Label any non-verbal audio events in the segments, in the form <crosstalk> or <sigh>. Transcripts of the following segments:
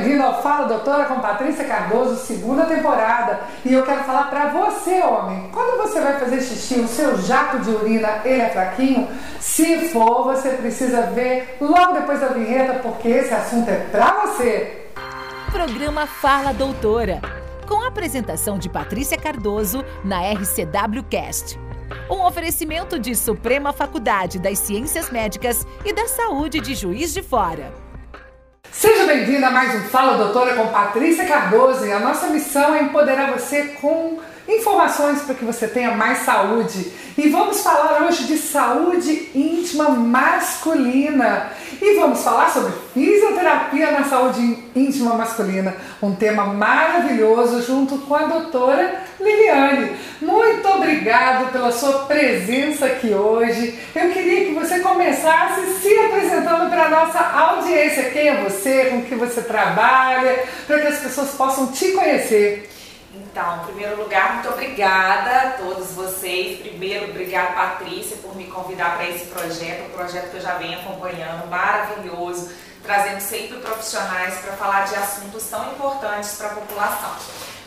bem-vindo ao Fala Doutora com Patrícia Cardoso, segunda temporada. E eu quero falar para você, homem, quando você vai fazer xixi, o seu jato de urina, ele é fraquinho? Se for, você precisa ver logo depois da vinheta, porque esse assunto é para você. Programa Fala Doutora, com a apresentação de Patrícia Cardoso na RCW Cast. Um oferecimento de Suprema Faculdade das Ciências Médicas e da Saúde de Juiz de Fora. Seja bem-vinda a mais um Fala Doutora com Patrícia Cardoso e a nossa missão é empoderar você com informações para que você tenha mais saúde. E vamos falar hoje de saúde íntima masculina. E vamos falar sobre fisioterapia na saúde íntima masculina, um tema maravilhoso junto com a doutora Liliane. Muito obrigado pela sua presença aqui hoje. Eu queria que você começasse se apresentando para a nossa audiência. Quem é você, com que você trabalha, para que as pessoas possam te conhecer. Então, em primeiro lugar, muito obrigada a todos vocês. Primeiro, obrigada Patrícia por me convidar para esse projeto, um projeto que eu já venho acompanhando, maravilhoso, trazendo sempre profissionais para falar de assuntos tão importantes para a população.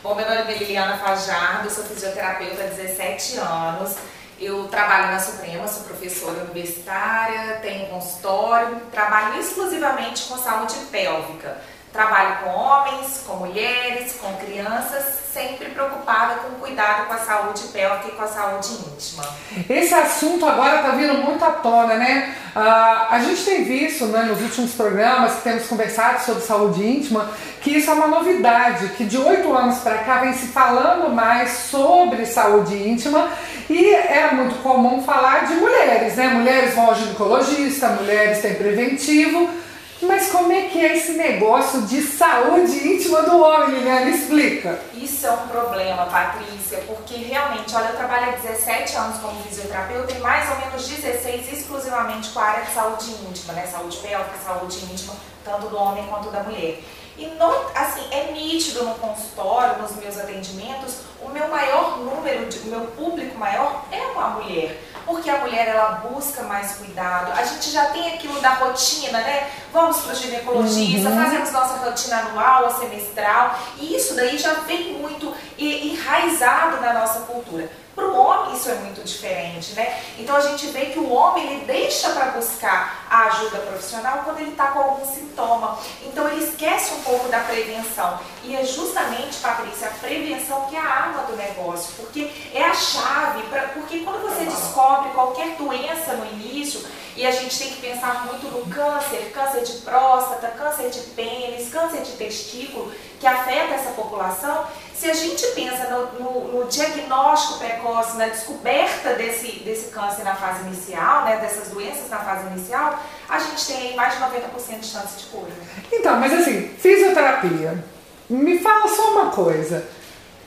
Bom, meu nome é Liliana Fajardo, sou fisioterapeuta há 17 anos. Eu trabalho na Suprema, sou professora universitária, tenho consultório, trabalho exclusivamente com saúde pélvica Trabalho com homens, com mulheres, com crianças, sempre preocupada com cuidado com a saúde pélvica e com a saúde íntima. Esse assunto agora está vindo muito à tona, né? Uh, a gente tem visto né, nos últimos programas que temos conversado sobre saúde íntima que isso é uma novidade, que de oito anos para cá vem se falando mais sobre saúde íntima e era muito comum falar de mulheres, né? Mulheres vão ao ginecologista, mulheres têm preventivo mas como é que é esse negócio de saúde íntima do homem, Liliana? Explica. Isso é um problema, Patrícia, porque realmente, olha, eu trabalho há 17 anos como fisioterapeuta e mais ou menos 16 exclusivamente com a área de saúde íntima, né? Saúde pélvica, saúde íntima, tanto do homem quanto da mulher. E não, assim, é nítido no consultório, nos meus atendimentos, o meu maior número, de, o meu público maior é uma mulher porque a mulher ela busca mais cuidado. A gente já tem aquilo da rotina, né? Vamos para o ginecologista, uhum. fazemos nossa rotina anual ou semestral, e isso daí já vem muito enraizado na nossa cultura. Para o homem isso é muito diferente, né? Então a gente vê que o homem ele deixa para buscar a ajuda profissional quando ele está com algum sintoma. Então ele esquece um pouco da prevenção. E é justamente, Patrícia, a prevenção que é a arma do negócio, porque é a chave, pra, porque quando você descobre qualquer doença no início, e a gente tem que pensar muito no câncer, câncer de próstata, câncer de pênis, câncer de testículo, que afeta essa população, se a gente pensa no, no, no, diagnóstico precoce, na descoberta desse, desse câncer na fase inicial, né, dessas doenças na fase inicial, a gente tem aí mais de 90% de chance de cura. Então, mas assim, fisioterapia. Me fala só uma coisa.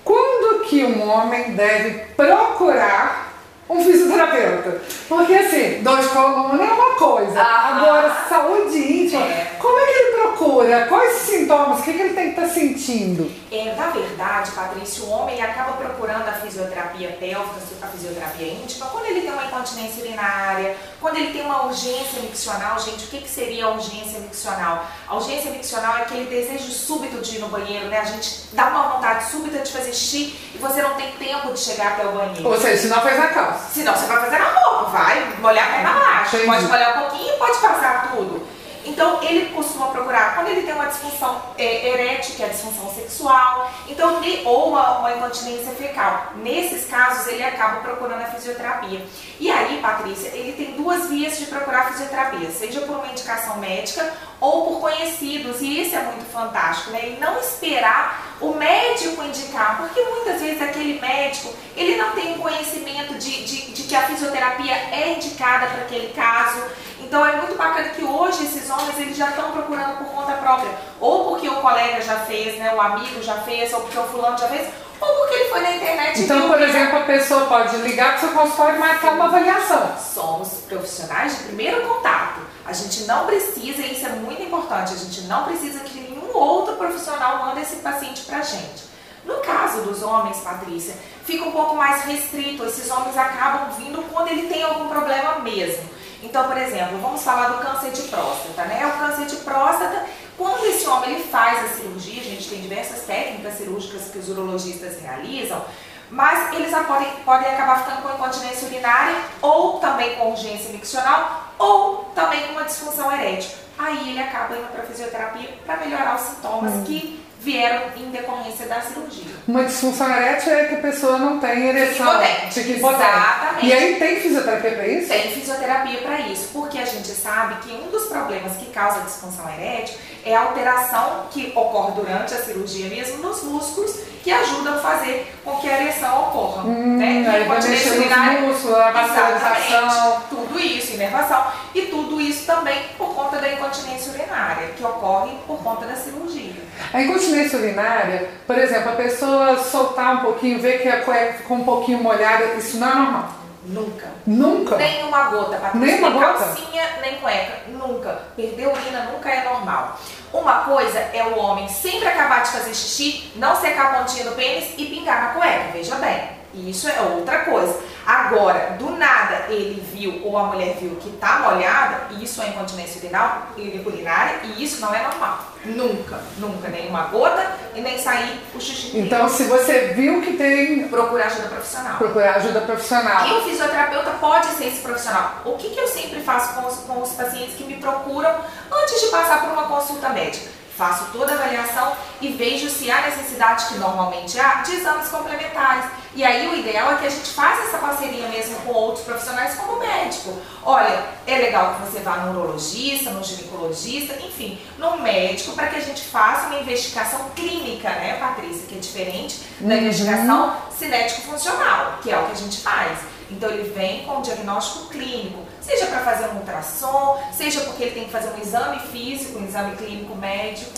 Quando que um homem deve procurar um fisioterapeuta. Porque assim, dor de coluna é uma coisa. Ah, Agora, saúde íntima, é. como é que ele procura? Quais os sintomas? O que, que ele tem que estar tá sentindo? É, na verdade, Patrícia, o homem acaba procurando a fisioterapia pélvica, a fisioterapia íntima, quando ele tem uma incontinência urinária, quando ele tem uma urgência miccional. Gente, o que, que seria a urgência miccional? A urgência miccional é aquele desejo súbito de ir no banheiro, né? A gente dá uma vontade súbita de fazer xixi e você não tem tempo de chegar até o banheiro. Ou seja, se não faz na calça. Senão você vai fazer na roupa, vai molhar a perna baixa. Pode molhar um pouquinho, pode passar tudo. Então, ele costuma procurar quando ele tem uma disfunção é, erétil, que é a disfunção sexual, então, ou uma, uma, incontinência fecal. Nesses casos, ele acaba procurando a fisioterapia. E aí, Patrícia, ele tem duas vias de procurar fisioterapia, seja por uma indicação médica ou por conhecidos, e isso é muito fantástico, né? E não esperar o médico indicar, porque muitas vezes aquele médico, ele não tem conhecimento de, de, de que a fisioterapia é indicada para aquele caso, então é muito bacana que hoje esses homens eles já estão procurando por conta própria, ou porque o colega já fez, né, o amigo já fez, ou porque o fulano já fez, ou porque ele foi na internet Então, por exemplo, a pessoa pode ligar para o seu consultório e marcar uma avaliação. Somos profissionais de primeiro contato. A gente não precisa, e isso é muito importante, a gente não precisa que nenhum outro profissional mande esse paciente para a gente. No caso dos homens, Patrícia, fica um pouco mais restrito. Esses homens acabam vindo quando ele tem algum problema mesmo. Então, por exemplo, vamos falar do câncer de próstata, né? O câncer de próstata, quando esse homem ele faz a cirurgia, a gente tem diversas técnicas cirúrgicas que os urologistas realizam, mas eles podem, podem acabar ficando com incontinência urinária ou também com urgência miccional ou também com uma disfunção erétil. Aí ele acaba indo para fisioterapia para melhorar os sintomas hum. que vieram em decorrência da cirurgia. Uma disfunção erétil é que a pessoa não tem ereção. Fica Exatamente. E aí tem fisioterapia para isso? Tem fisioterapia para isso, porque a gente sabe que um dos problemas que causa disfunção erétil é a alteração que ocorre durante a cirurgia mesmo nos músculos que ajudam a fazer com que a ereção ocorra. Hum, né? Aí vai mexer nos músculos, a vascularização. Tudo isso, inervação. E tudo isso também por conta da incontinência urinária, que ocorre por conta da cirurgia. A incontinência urinária, por exemplo, a pessoa soltar um pouquinho, ver que a cueca ficou um pouquinho molhada, isso não é normal. Nunca. Nunca? Nem uma gota, Patrícia. Nem uma gota? calcinha, nem cueca. Nunca. Perder urina nunca é normal. Uma coisa é o homem sempre acabar de fazer xixi, não secar a pontinha do pênis e pingar na cueca. Veja bem. Isso é outra coisa. Agora, do ele viu ou a mulher viu que tá molhada, isso é incontinência urinal, urinária e isso não é normal. Nunca, nunca, nenhuma gota e nem sair o xixi. Então, se você viu que tem. Procurar ajuda profissional. Procurar ajuda profissional. E o fisioterapeuta pode ser esse profissional. O que, que eu sempre faço com os, com os pacientes que me procuram antes de passar por uma consulta médica? Faço toda a avaliação e vejo se há necessidade, que normalmente há, de exames complementares. E aí o ideal é que a gente faça essa parceria mesmo com outros profissionais, como médico. Olha, é legal que você vá no urologista, no ginecologista, enfim, no médico, para que a gente faça uma investigação clínica, né, Patrícia, que é diferente da uhum. investigação cinético-funcional, que é o que a gente faz. Então ele vem com um diagnóstico clínico, seja para fazer um ultrassom, seja porque ele tem que fazer um exame físico, um exame clínico médico.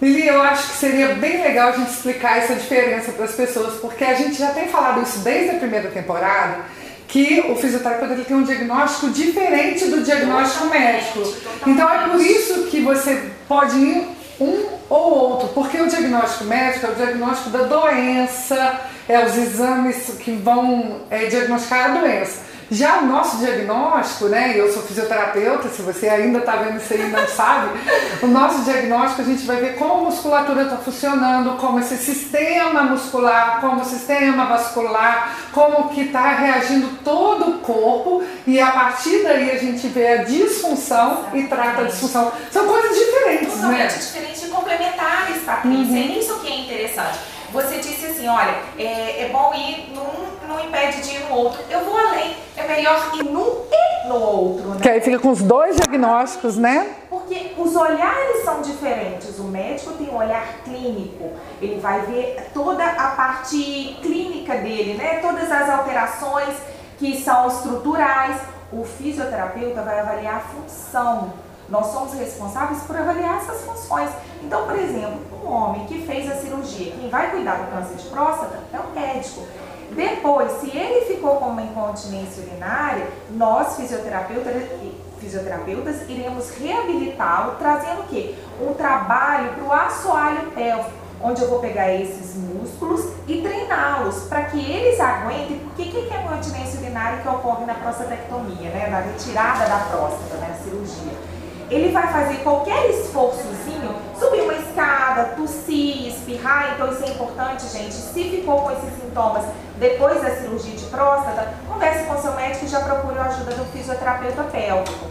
Lili, eu acho que seria bem legal a gente explicar essa diferença para as pessoas, porque a gente já tem falado isso desde a primeira temporada, que o fisioterapeuta ele tem um diagnóstico diferente do diagnóstico médico. Então é por isso que você pode ir um ou outro, porque o diagnóstico médico é o diagnóstico da doença, é os exames que vão é, diagnosticar a doença. Já o nosso diagnóstico, né? Eu sou fisioterapeuta, se você ainda está vendo isso aí e não sabe, <laughs> o nosso diagnóstico a gente vai ver como a musculatura está funcionando, como esse sistema muscular, como o sistema vascular, como que está reagindo todo o corpo e a partir daí a gente vê a disfunção Exatamente. e trata a disfunção. São coisas diferentes, Totalmente né? diferentes e complementares, Patrícia. Uhum. É isso que é interessante. Você disse assim, olha, é, é bom ir num não impede de ir no outro. Eu vou além. É melhor ir num e no outro, né? Que aí fica com os dois diagnósticos, né? Porque os olhares são diferentes. O médico tem um olhar clínico. Ele vai ver toda a parte clínica dele, né? Todas as alterações que são estruturais. O fisioterapeuta vai avaliar a função. Nós somos responsáveis por avaliar essas funções. Então, por exemplo, um homem que fez a cirurgia, quem vai cuidar do câncer de próstata é o médico. Depois, se ele ficou com uma incontinência urinária, nós fisioterapeutas, fisioterapeutas iremos reabilitá-lo, trazendo o quê? Um trabalho para o assoalho pélvico, onde eu vou pegar esses músculos e treiná-los para que eles aguentem, porque o que é incontinência urinária que ocorre na prostatectomia, né? na retirada da próstata, na né? cirurgia? Ele vai fazer qualquer esforçozinho, subir uma escada, tossir, espirrar, então isso é importante, gente. Se ficou com esses sintomas depois da cirurgia de próstata, converse com seu médico e já procure a ajuda do fisioterapeuta pélvico.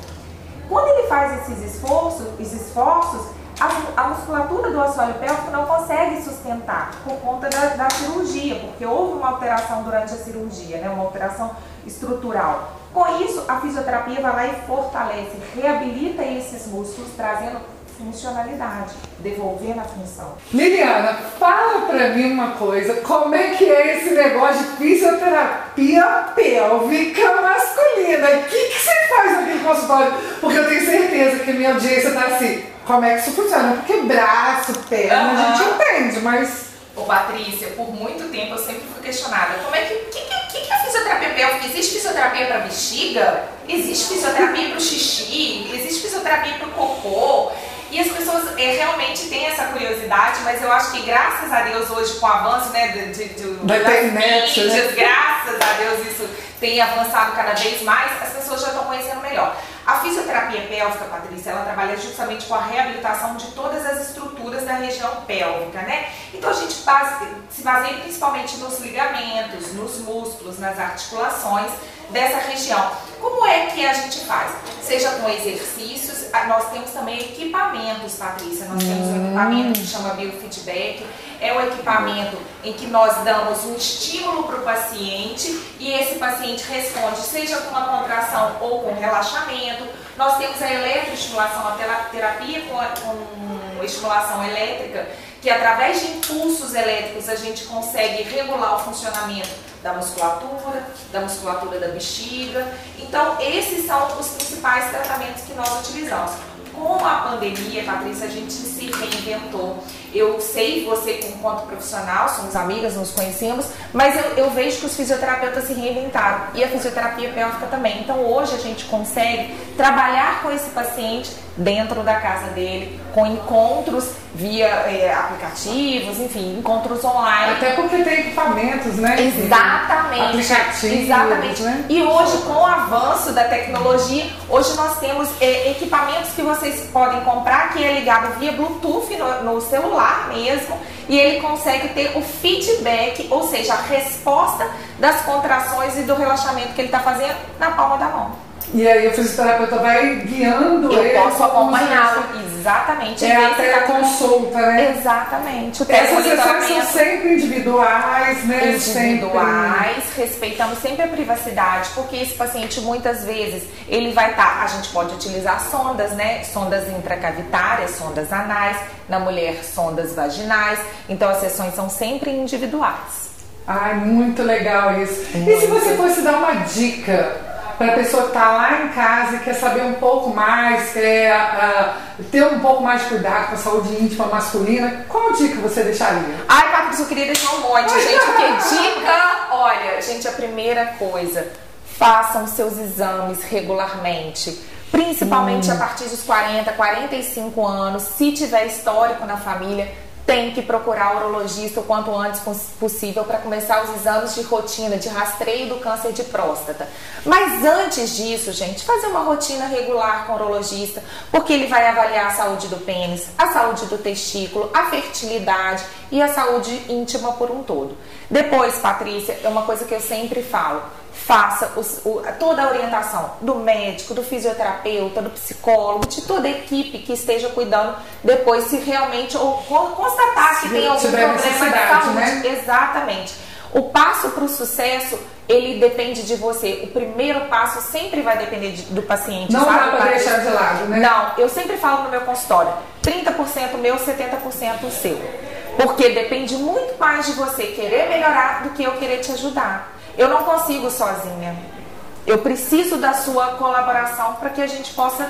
Quando ele faz esses esforços, esses esforços a, a musculatura do assoalho pélvico não consegue sustentar por conta da, da cirurgia, porque houve uma alteração durante a cirurgia, né, uma alteração estrutural. Com isso, a fisioterapia vai lá e fortalece, reabilita esses músculos, trazendo funcionalidade, devolvendo a função. Liliana, fala pra mim uma coisa, como é que é esse negócio de fisioterapia pélvica masculina? O que, que você faz aqui no consultório? Porque eu tenho certeza que a minha audiência tá assim, como é que isso funciona? Porque braço, perna, uhum. a gente entende, mas Ô Patrícia, por muito tempo eu sempre fui questionada, como é que, que, fisioterapia pélvica? Existe fisioterapia para bexiga? Existe fisioterapia para o xixi? Existe fisioterapia para o cocô? E as pessoas é, realmente têm essa curiosidade, mas eu acho que graças a Deus hoje com o avanço né, de, de, de da internet, mídias, né? graças a Deus isso tem avançado cada vez mais, as pessoas já estão conhecendo melhor. A fisioterapia pélvica, Patrícia, ela trabalha justamente com a reabilitação de todas as estruturas da região pélvica, né? Então a gente base, se baseia principalmente nos ligamentos, nos músculos, nas articulações dessa região. Como é que a gente faz? Seja com exercícios, nós temos também equipamentos, Patrícia. Nós temos um equipamento que chama biofeedback. É um equipamento em que nós damos um estímulo para o paciente e esse paciente responde, seja com uma contração ou com relaxamento. Nós temos a eletroestimulação, a terapia com, a, com estimulação elétrica, que através de impulsos elétricos a gente consegue regular o funcionamento da musculatura, da musculatura da bexiga. Então, esses são os principais tratamentos que nós utilizamos. Com a pandemia, Patrícia, a gente se reinventou. Eu sei você, enquanto profissional, somos amigas, nos conhecemos, mas eu, eu vejo que os fisioterapeutas se reinventaram e a fisioterapia pélvica também. Então, hoje a gente consegue trabalhar com esse paciente dentro da casa dele, com encontros via é, aplicativos, enfim, encontros online. Até porque tem equipamentos, né? Exatamente. Aplicativos. Exatamente. Né? E hoje, com o avanço da tecnologia, hoje nós temos é, equipamentos que vocês podem comprar que é ligado via Bluetooth no, no celular mesmo e ele consegue ter o feedback, ou seja, a resposta das contrações e do relaxamento que ele está fazendo na palma da mão. E aí o fisioterapeuta vai guiando Eu ele. posso acompanhá-lo, exatamente. É a se tá tudo- teleconsulta, né? Exatamente. Essas sessões são telemonitoramento sempre individuais, né? individuais, respeitando sempre a privacidade, porque esse paciente muitas vezes ele vai estar, a gente pode utilizar sondas, né? Sondas intracavitárias, sondas anais, na mulher sondas vaginais, então as sessões são sempre individuais. Sempre... Ai, muito legal isso. E se Muito. você fosse dar uma dica para a pessoa que está lá em casa e quer saber um pouco mais, quer ah, ter um pouco mais de cuidado com a saúde íntima masculina, qual dica você deixaria? Ai, Patrícia, eu queria deixar um monte, gente, porque dica, olha, gente, a primeira coisa, façam seus exames regularmente. Principalmente a partir dos 40, 45 anos, se tiver histórico na família, tem que procurar o urologista o quanto antes pos- possível para começar os exames de rotina, de rastreio do câncer de próstata. Mas antes disso, gente, fazer uma rotina regular com o urologista, porque ele vai avaliar a saúde do pênis, a saúde do testículo, a fertilidade e a saúde íntima por um todo. Depois, Patrícia, é uma coisa que eu sempre falo faça os- o- toda a orientação do médico, do fisioterapeuta, do psicólogo, de toda a equipe que esteja cuidando depois se realmente ou con- constatar que Se tem algum problema de saúde. né? Exatamente. O passo para o sucesso, ele depende de você. O primeiro passo sempre vai depender de- do paciente. Não sabe, dá para deixar de lado, né? Não, eu sempre falo no meu consultório, 30% meu, 70% seu. Porque depende muito mais de você querer melhorar do que eu querer te ajudar. Eu não consigo sozinha. Eu preciso da sua colaboração para que a gente possa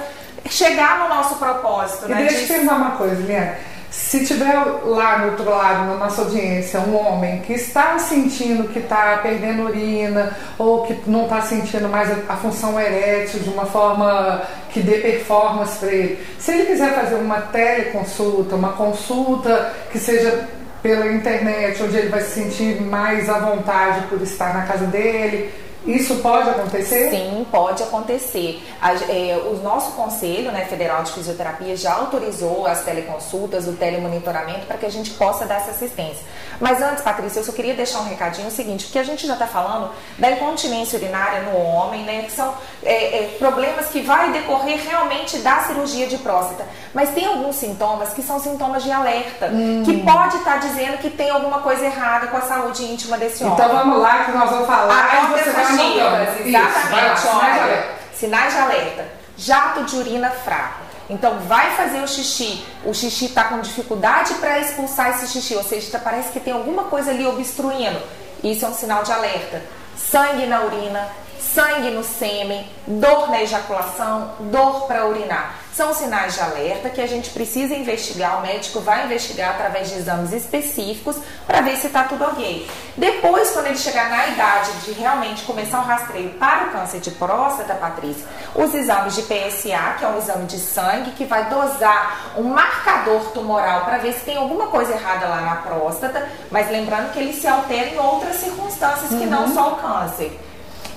chegar no nosso propósito, E né? deixa eu de- te perguntar uma coisa, Liane. Se tiver lá no outro lado, na nossa audiência, um homem que está sentindo que está perdendo urina ou que não está sentindo mais a, a função erétil de uma forma que dê performance para ele, se ele quiser fazer uma teleconsulta, uma consulta que seja pela internet, onde ele vai se sentir mais à vontade por estar na casa dele, isso pode acontecer? Sim, pode acontecer. A- é, o nosso Conselho né, Federal de Fisioterapia já autorizou as teleconsultas, o telemonitoramento, para que a gente possa dar essa assistência. Mas antes, Patrícia, eu só queria deixar um recadinho o seguinte, porque a gente já está falando da incontinência urinária no homem, né, que são é, é, problemas que vai decorrer realmente da cirurgia de próstata. Mas tem alguns sintomas que são sintomas de alerta, que pode estar dizendo que tem alguma coisa errada com a saúde íntima desse homem. Então vamos lá que nós vamos falar Anota você vai dicas, Isso, vai lá, exatamente. sinais de sinais de alerta. Jato de urina fraco. Então vai fazer o xixi. O xixi está com dificuldade para expulsar esse xixi, ou seja, tá- parece que tem alguma coisa ali obstruindo. Isso é um sinal de alerta. Sangue na urina, sangue no sêmen, dor na ejaculação, dor para urinar. São sinais de alerta que a gente precisa investigar, o médico vai investigar através de exames específicos para ver se está tudo ok. Depois, quando ele chegar na idade de realmente começar o rastreio para o câncer de próstata, Patrícia, os exames de PSA, que é um exame de sangue, que vai dosar um marcador tumoral para ver se tem alguma coisa errada lá na próstata, mas lembrando que ele se altera em outras circunstâncias que não só o câncer.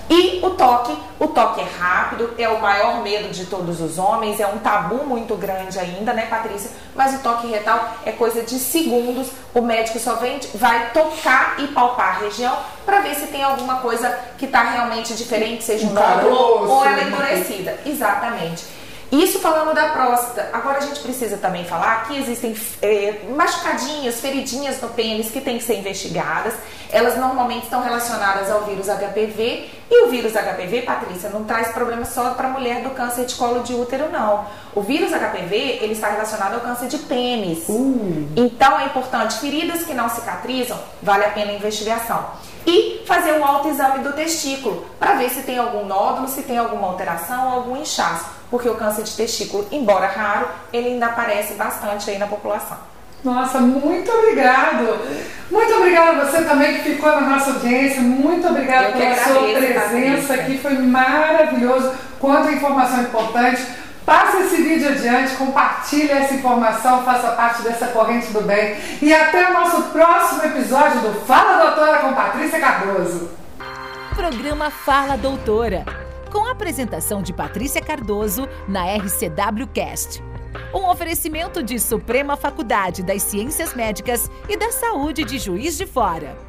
E o toque, o toque é rápido, é o maior medo de todos os homens, é um tabu muito grande ainda, né, Patrícia? Mas o toque retal é coisa de segundos. O médico só vem, vai tocar e palpar a região para ver se tem alguma coisa que está realmente diferente, seja um nódulo ou ela é endurecida. Exatamente. Isso falando da próstata. Agora a gente precisa também falar que existem é, machucadinhas, feridinhas no pênis que têm que ser investigadas. Elas normalmente estão relacionadas ao vírus HPV. E o vírus HPV, Patrícia, não traz problema só para a mulher do câncer de colo de útero, não. O vírus HPV, ele está relacionado ao câncer de pênis. Uh. Então é importante, feridas que não cicatrizam, vale a pena a investigação e fazer um autoexame do testículo para ver se tem algum nódulo, se tem alguma alteração algum inchaço porque o câncer de testículo, embora raro, ele ainda aparece bastante aí na população. Nossa, muito obrigado. Muito obrigada a você também que ficou na nossa audiência. Muito obrigada pela sua presença aqui. Foi maravilhoso. Quanta informação importante. Passe esse vídeo adiante, compartilhe essa informação, faça parte dessa corrente do bem. E até o nosso próximo episódio do Fala Doutora com Patrícia Cardoso. Programa Fala Doutora com a apresentação de Patrícia Cardoso na RCW Cast. Um oferecimento de Suprema Faculdade das Ciências Médicas e da Saúde de Juiz de Fora.